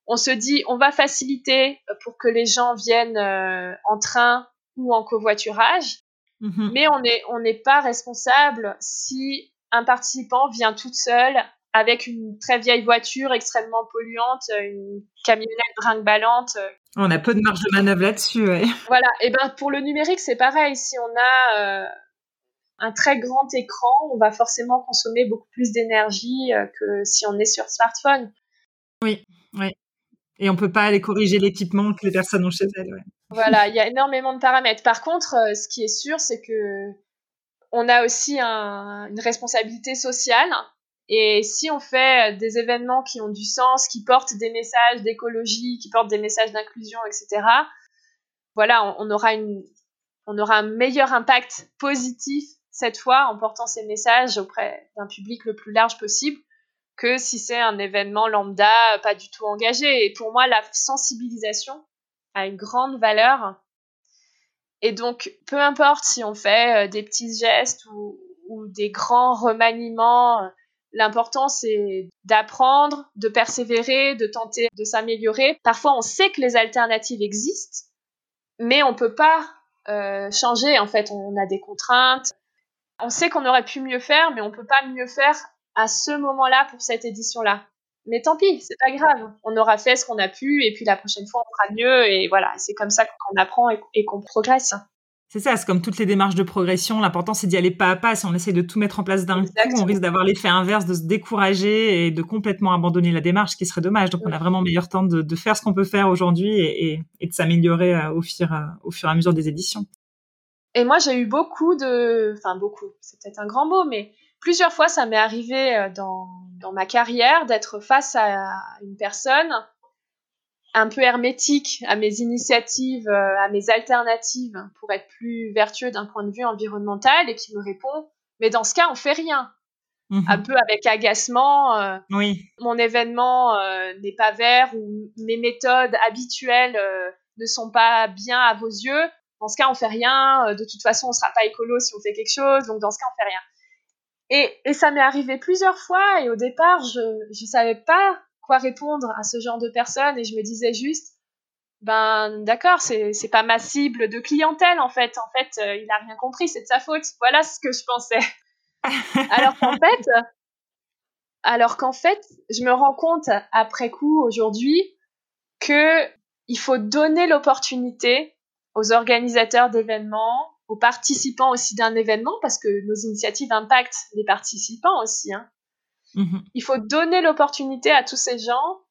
On se dit, on va faciliter pour que les gens viennent euh, en train ou en covoiturage, mhm. mais on n'est on n'est pas responsable si un participant vient toute seule avec une très vieille voiture extrêmement polluante, une camionnette brinque-ballante. On a peu de marge de manœuvre là-dessus, ouais. Voilà. Et ben pour le numérique, c'est pareil. Si on a euh, un très grand écran, on va forcément consommer beaucoup plus d'énergie euh, que si on est sur smartphone. Oui, oui. Et on peut pas aller corriger l'équipement que les personnes ont chez elles. Voilà, il y a énormément de paramètres. Par contre, euh, ce qui est sûr, c'est que on a aussi une responsabilité sociale. Et si on fait des événements qui ont du sens, qui portent des messages d'écologie, qui portent des messages d'inclusion, etc., voilà, on, aura une, on aura un meilleur impact positif cette fois en portant ces messages auprès d'un public le plus large possible que si c'est un événement lambda pas du tout engagé. Et pour moi, la sensibilisation a une grande valeur. Et donc, peu importe si on fait euh, des petits gestes ou, des grands remaniements, L'important, c'est d'apprendre, de persévérer, de tenter de s'améliorer. Parfois, on sait que les alternatives existent, mais on peut pas euh, changer. En fait, on a des contraintes. On sait qu'on aurait pu mieux faire, mais on peut pas mieux faire à ce moment-là pour cette édition-là. Mais tant pis, c'est pas grave. On aura fait ce qu'on a pu, et puis la prochaine fois, on fera mieux. Et voilà, c'est comme ça qu'on apprend et qu'on progresse. C'est ça, c'est comme toutes les démarches de progression. L'important, c'est d'y aller pas à pas. Si on essaye de tout mettre en place d'un coup, on risque d'avoir l'effet inverse, de se décourager et de complètement abandonner la démarche, ce qui serait dommage. Donc, on a vraiment meilleur temps de, faire ce qu'on peut faire aujourd'hui et, de s'améliorer euh, au, fur, euh, au fur et à mesure des éditions. Et moi, j'ai eu beaucoup de... Enfin, beaucoup, c'est peut-être un grand mot, mais plusieurs fois, ça m'est arrivé euh, dans, dans ma carrière d'être face à une personne un peu hermétique à mes initiatives, euh, à mes alternatives pour être plus vertueux d'un point de vue environnemental et qui me répond mais dans ce cas on fait rien. Mhm. Un peu avec agacement. Euh, oui. Mon événement euh, n'est pas vert ou mes méthodes habituelles ne sont pas bien à vos yeux. Dans ce cas on fait rien. de toute façon on sera pas écolo si on fait quelque chose. Donc dans ce cas on fait rien. Et, et ça m'est arrivé plusieurs fois et au départ je je savais pas quoi répondre à ce genre de personnes et je me disais juste ben d'accord c'est c'est pas ma cible de clientèle en fait en fait euh, il a rien compris c'est de sa faute voilà ce que je pensais alors qu'en fait alors qu'en fait je me rends compte après coup aujourd'hui que il faut donner l'opportunité aux organisateurs d'événements aux participants aussi d'un événement parce que nos initiatives impactent les participants aussi hein, Mhm. Il faut donner l'opportunité à tous ces gens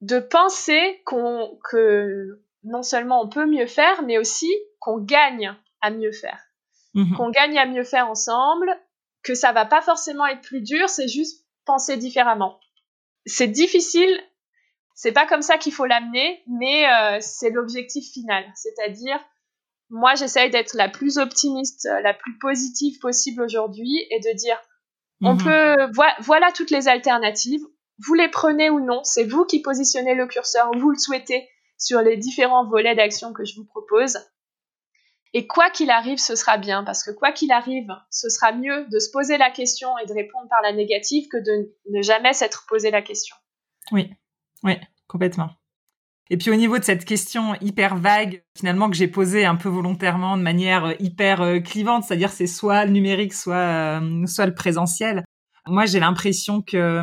de penser qu'on, que non seulement on peut mieux faire, mais aussi qu'on gagne à mieux faire. Mhm. Qu'on gagne à mieux faire ensemble, que ça va pas forcément être plus dur, c'est juste penser différemment. C'est difficile, c'est pas comme ça qu'il faut l'amener, mais euh, c'est l'objectif final. C'est-à-dire, moi j'essaye d'être la plus optimiste, la plus positive possible aujourd'hui et de dire on mhm. peut, voilà toutes les alternatives. Vous les prenez ou non, c'est vous qui positionnez le curseur, vous le souhaitez sur les différents volets d'action que je vous propose. Et quoi qu'il arrive, ce sera bien, parce que quoi qu'il arrive, ce sera mieux de se poser la question et de répondre par la négative que de ne jamais s'être posé la question. Oui, oui, complètement. Et puis au niveau de cette question hyper vague, finalement que j'ai posée un peu volontairement de manière euh, hyper euh, clivante, c'est-à-dire c'est soit le numérique, soit euh, soit le présentiel. Moi, j'ai l'impression que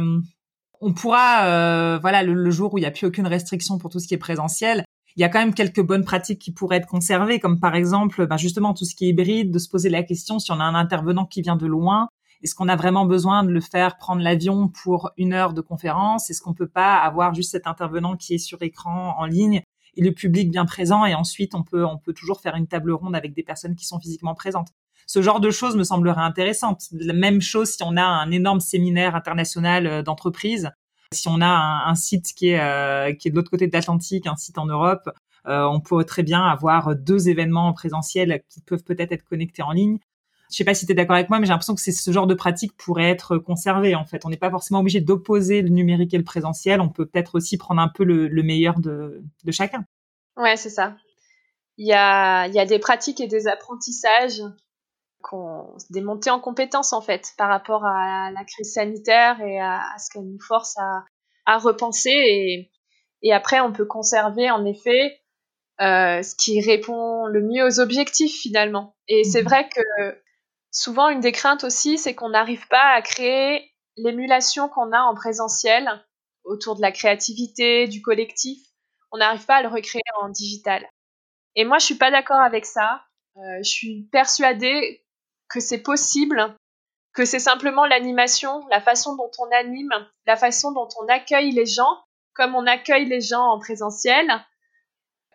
on pourra, voilà, le, jour où il n'y a plus aucune restriction pour tout ce qui est présentiel, il y a quand même quelques bonnes pratiques qui pourraient être conservées, comme par exemple, ben justement tout ce qui est hybride, de se poser la question si on a un intervenant qui vient de loin, est-ce qu'on a vraiment besoin de le faire prendre l'avion pour une heure de conférence? Est-ce qu'on peut pas avoir juste cet intervenant qui est sur écran en ligne et le public bien présent et ensuite on peut on peut toujours faire une table ronde avec des personnes qui sont physiquement présentes? Ce genre de choses me semblerait intéressante. La même chose si on a un énorme séminaire international euh, d'entreprise, si on a un, site qui est euh, qui est de l'autre côté de l'Atlantique, un site en Europe, euh, on pourrait très bien avoir deux événements présentiels qui peuvent peut-être être connectés en ligne. Je sais pas si tu es d'accord avec moi, mais j'ai l'impression que c'est ce genre de pratique pourrait être conservé. En fait, on n'est pas forcément obligé d'opposer le numérique et le présentiel. On peut peut-être aussi prendre un peu le, meilleur de, chacun. Ouais, c'est ça. Il y a, il y a des pratiques et des apprentissages des montées en compétences en fait par rapport à la crise sanitaire et à, ce qu'elle nous force à, à repenser et, et après on peut conserver en effet euh, ce qui répond le mieux aux objectifs finalement. Et c'est mhm. vrai que Souvent, une des craintes aussi, c'est qu'on n'arrive pas à créer l'émulation qu'on a en présentiel autour de la créativité, du collectif. On n'arrive pas à le recréer en digital. Et moi, je suis pas d'accord avec ça. Euh, je suis persuadée que c'est possible, que c'est simplement l'animation, la façon dont on anime, la façon dont on accueille les gens, comme on accueille les gens en présentiel,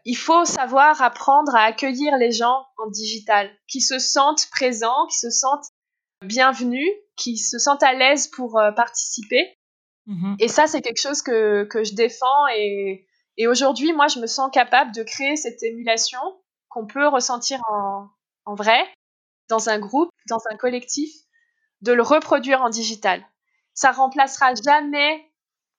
il faut savoir apprendre à accueillir les gens en digital, qui se sentent présents, qui se sentent bienvenus, qui se sentent à l'aise pour euh, participer. Mm-hmm. Et ça, c'est quelque chose que, que je défends. Et, et aujourd'hui, moi, je me sens capable de créer cette émulation qu'on peut ressentir en, en vrai, dans un groupe, dans un collectif, de le reproduire en digital. Ça remplacera jamais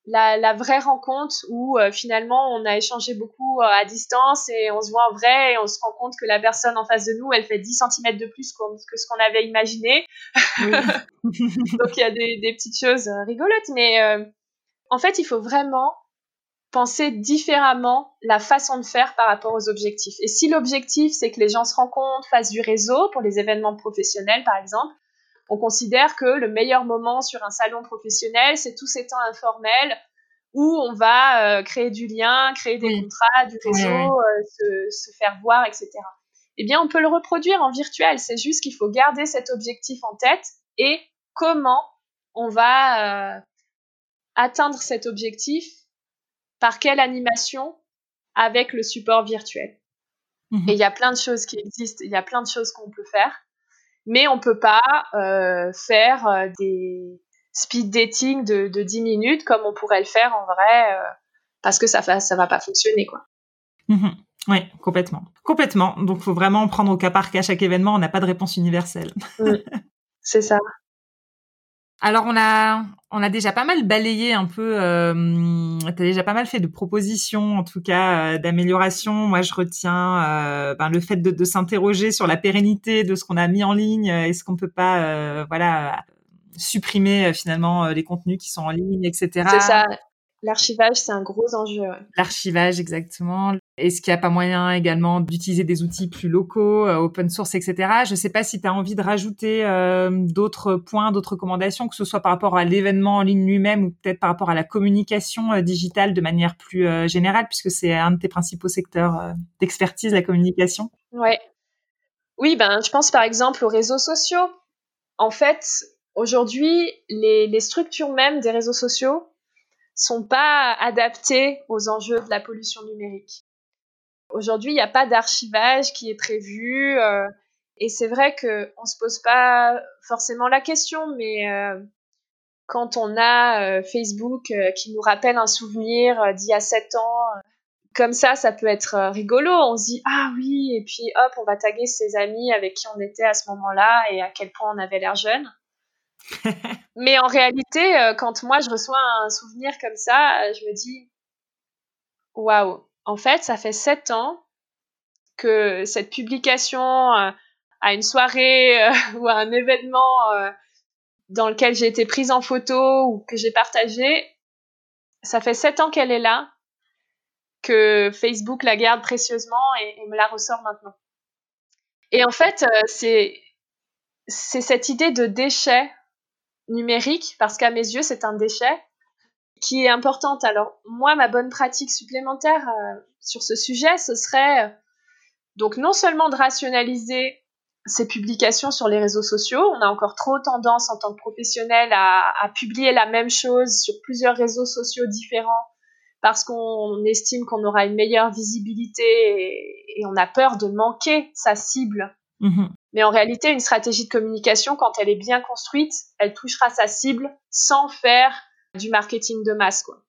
la, vraie rencontre où euh, finalement on a échangé beaucoup euh, à distance et on se voit en vrai et on se rend compte que la personne en face de nous, elle fait 10 cm de plus que ce qu'on avait imaginé. Donc il y a des, des, petites choses rigolotes, mais en fait, il faut vraiment penser différemment la façon de faire par rapport aux objectifs. Et si l'objectif, c'est que les gens se rencontrent, fassent du réseau pour les événements professionnels, par exemple, on considère que le meilleur moment sur un salon professionnel, c'est tous ces temps informels où on va euh, créer du lien, créer des contrats, du réseau, euh, se, faire voir, etc. Eh bien, on peut le reproduire en virtuel. C'est juste qu'il faut garder cet objectif en tête et comment on va euh, atteindre cet objectif par quelle animation avec le support virtuel. Mhm. Et il y a plein de choses qui existent, il y a plein de choses qu'on peut faire, mais on peut pas euh, faire euh, des speed dating de, de 10 minutes comme on pourrait le faire en vrai, euh, parce que ça ne ça va pas fonctionner quoi. Mhm. Oui, complètement. Complètement. Donc, faut vraiment prendre au cas par cas chaque événement. On n'a pas de réponse universelle. c'est ça. Alors on a on a déjà pas mal balayé un peu. Euh, as déjà pas mal fait de propositions, en tout cas euh, d'amélioration. Moi, je retiens euh, ben, le fait de, s'interroger sur la pérennité de ce qu'on a mis en ligne. Est-ce qu'on peut pas, euh, voilà, supprimer finalement les contenus qui sont en ligne, etc. L'archivage, c'est un gros enjeu. L'archivage, exactement. Est-ce qu'il n'y a pas moyen également d'utiliser des outils plus locaux, euh, open source, etc. Je ne sais pas si tu as envie de rajouter euh, d'autres points, d'autres recommandations, que ce soit par rapport à l'événement en ligne lui-même ou peut-être par rapport à la communication euh, digitale de manière plus générale, puisque c'est un de tes principaux secteurs d'expertise, la communication. Ouais. Oui, ben, je pense par exemple aux réseaux sociaux. En fait, aujourd'hui, les, les structures même des réseaux sociaux sont pas adaptés aux enjeux de la pollution numérique. Aujourd'hui, il n'y a pas d'archivage qui est prévu. Euh, et c'est vrai qu'on ne se pose pas forcément la question, mais euh, quand on a euh, Facebook qui nous rappelle un souvenir d'il y a sept ans, comme ça, ça peut être rigolo. On se dit, ah oui, et puis hop, on va taguer ses amis avec qui on était à ce moment-là et à quel point on avait l'air jeune. Mais en réalité, euh, quand moi je reçois un souvenir comme ça, euh, je me dis waouh, en fait, ça fait sept ans que cette publication euh, à une soirée ou à un événement dans lequel j'ai été prise en photo ou que j'ai partagé, ça fait sept ans qu'elle est là, que Facebook la garde précieusement et, et me la ressort maintenant. Et en fait, c'est c'est cette idée de déchet numérique, parce qu'à mes yeux, c'est un déchet qui est importante. Alors, moi, ma bonne pratique supplémentaire euh, sur ce sujet, ce serait euh, donc non seulement de rationaliser ces publications sur les réseaux sociaux, on a encore trop tendance en tant que professionnel à, publier la même chose sur plusieurs réseaux sociaux différents parce qu'on estime qu'on aura une meilleure visibilité et, on a peur de manquer sa cible Mhm. Mais en réalité, une stratégie de communication, quand elle est bien construite, elle touchera sa cible sans faire du marketing de masse. Quoi.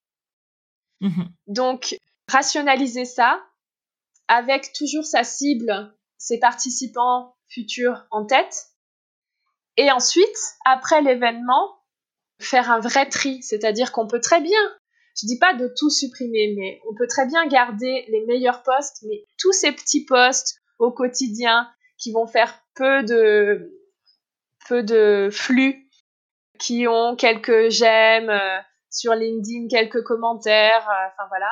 Mhm. Donc, rationaliser ça avec toujours sa cible, ses participants futurs en tête. Et ensuite, après l'événement, faire un vrai tri. C'est-à-dire qu'on peut très bien, je dis pas de tout supprimer, mais on peut très bien garder les meilleurs posts, mais tous ces petits posts au quotidien qui vont faire peu de peu de flux, qui ont quelques j'aime euh, sur LinkedIn, quelques commentaires, euh, enfin voilà.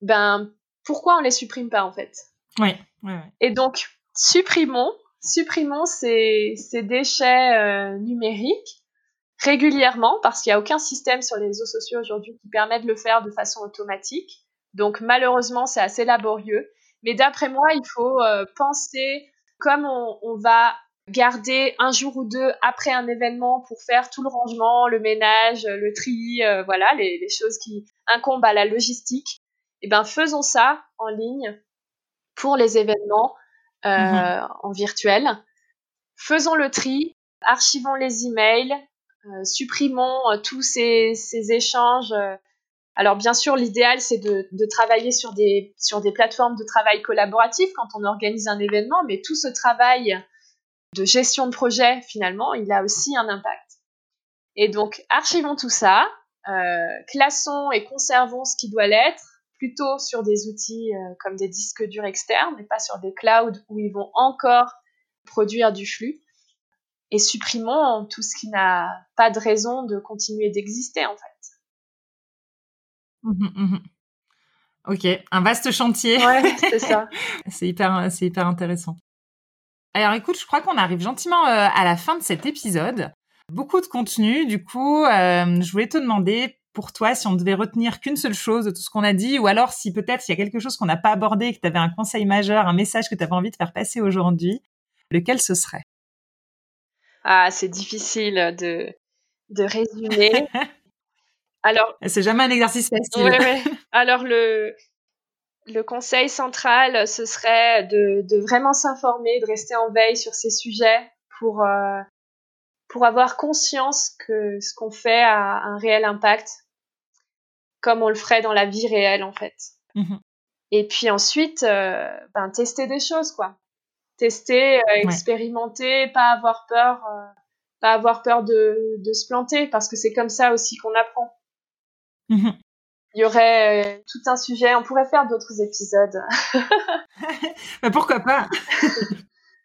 Ben pourquoi on les supprime pas en fait? Oui. Et donc supprimons supprimons ces, ces déchets euh, numériques régulièrement parce qu'il n'y a aucun système sur les réseaux sociaux aujourd'hui qui permet de le faire de façon automatique. Donc malheureusement, c'est assez laborieux. Mais d'après moi, il faut penser comme on, va garder un jour ou deux après un événement pour faire tout le rangement, le ménage, le tri, euh, voilà, les, choses qui incombent à la logistique, eh ben faisons ça en ligne pour les événements euh, mhm. en virtuel. Faisons le tri, archivons les emails, euh, supprimons tous ces, ces échanges alors bien sûr, l'idéal, c'est de, travailler sur des, plateformes de travail collaboratif quand on organise un événement, mais tout ce travail de gestion de projet, finalement, il a aussi un impact. Et donc, archivons tout ça, classons et conservons ce qui doit l'être plutôt sur des outils comme des disques durs externes et pas sur des clouds où ils vont encore produire du flux et supprimons tout ce qui n'a pas de raison de continuer d'exister en fait. Mmh mmh ok, un vaste chantier. Ouais, c'est ça. c'est hyper, c'est hyper intéressant. Alors écoute, je crois qu'on arrive gentiment euh, à la fin de cet épisode. Beaucoup de contenu, du coup, euh, je voulais te demander pour toi si on devait retenir qu'une seule chose de tout ce qu'on a dit, ou alors si peut-être il y a quelque chose qu'on n'a pas abordé, que tu avais un conseil majeur, un message que tu avais envie de faire passer aujourd'hui, lequel ce serait? Ah, c'est difficile de, de résumer. Alors, c'est jamais un exercice facile. Alors le le conseil central, ce serait de, de vraiment s'informer, de rester en veille sur ces sujets pour euh, pour avoir conscience que ce qu'on fait a un réel impact, comme on le ferait dans la vie réelle en fait. Mmh Et puis ensuite, euh, ben, tester des choses quoi tester, euh, expérimenter, pas avoir peur, pas avoir peur de, de se planter parce que c'est comme ça aussi qu'on apprend. Mhm. Il y aurait euh, tout un sujet, on pourrait faire d'autres épisodes. Mais pourquoi pas?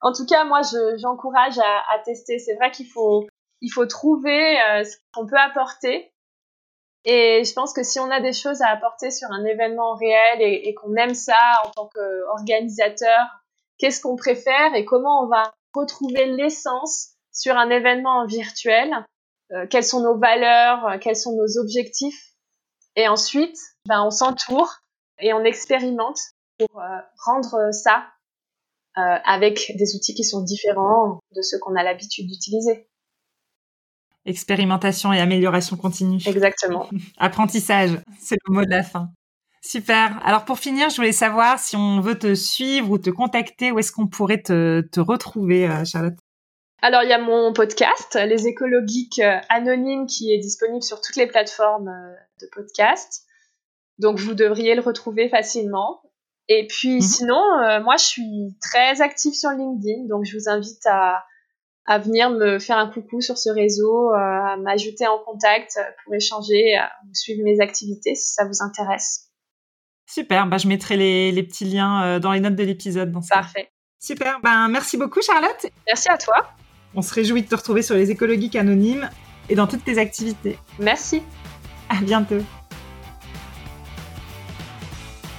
En tout cas, moi, j'encourage à, à, tester. C'est vrai qu'il faut, il faut trouver ce qu'on peut apporter. Et je pense que si on a des choses à apporter sur un événement réel et, et qu'on aime ça en tant qu'organisateur, qu'est-ce qu'on préfère et comment on va retrouver l'essence sur un événement virtuel, euh, quelles sont nos valeurs, euh, quels sont nos objectifs? Et ensuite, ben, on s'entoure et on expérimente pour euh, rendre ça avec des outils qui sont différents de ceux qu'on a l'habitude d'utiliser. Expérimentation et amélioration continue. Exactement. Apprentissage, c'est le mot de la fin. Super. Alors pour finir, je voulais savoir si on veut te suivre ou te contacter, où est-ce qu'on pourrait te, te retrouver, euh, Charlotte? Alors il y a mon podcast, Les écologiques euh, anonymes, qui est disponible sur toutes les plateformes euh, de podcast. Donc vous devriez le retrouver facilement. Et puis mhm. sinon, moi je suis très active sur LinkedIn, donc je vous invite à, à venir me faire un coucou sur ce réseau, à m'ajouter en contact pour échanger, suivre mes activités si ça vous intéresse. Super, bah, je mettrai les, petits liens euh, dans les notes de l'épisode. Parfait. Super, ben, merci beaucoup Charlotte. Merci à toi. On se réjouit de te retrouver sur les écologiques anonymes et dans toutes tes activités. Merci. À bientôt.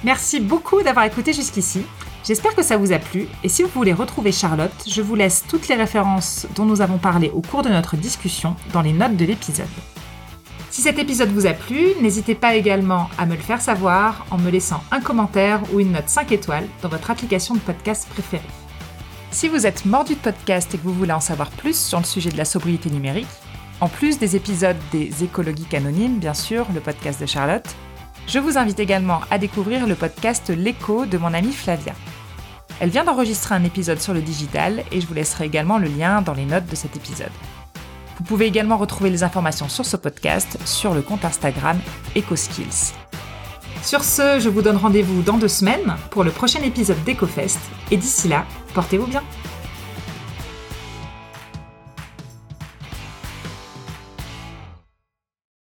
Merci beaucoup d'avoir écouté jusqu'ici. J'espère que ça vous a plu et si vous voulez retrouver Charlotte, je vous laisse toutes les références dont nous avons parlé au cours de notre discussion dans les notes de l'épisode. Si cet épisode vous a plu, n'hésitez pas également à me le faire savoir en me laissant un commentaire ou une note 5 étoiles dans votre application de podcast préférée. Si vous êtes mordu de podcast et que vous voulez en savoir plus sur le sujet de la sobriété numérique, en plus des épisodes des écologiques anonymes, bien sûr, le podcast de Charlotte, je vous invite également à découvrir le podcast L'écho de mon amie Flavia. Elle vient d'enregistrer un épisode sur le digital et je vous laisserai également le lien dans les notes de cet épisode. Vous pouvez également retrouver les informations sur ce podcast sur le compte Instagram EcoSkills. Sur ce, je vous donne rendez-vous dans deux semaines pour le prochain épisode d'EcoFest et d'ici là, portez-vous bien.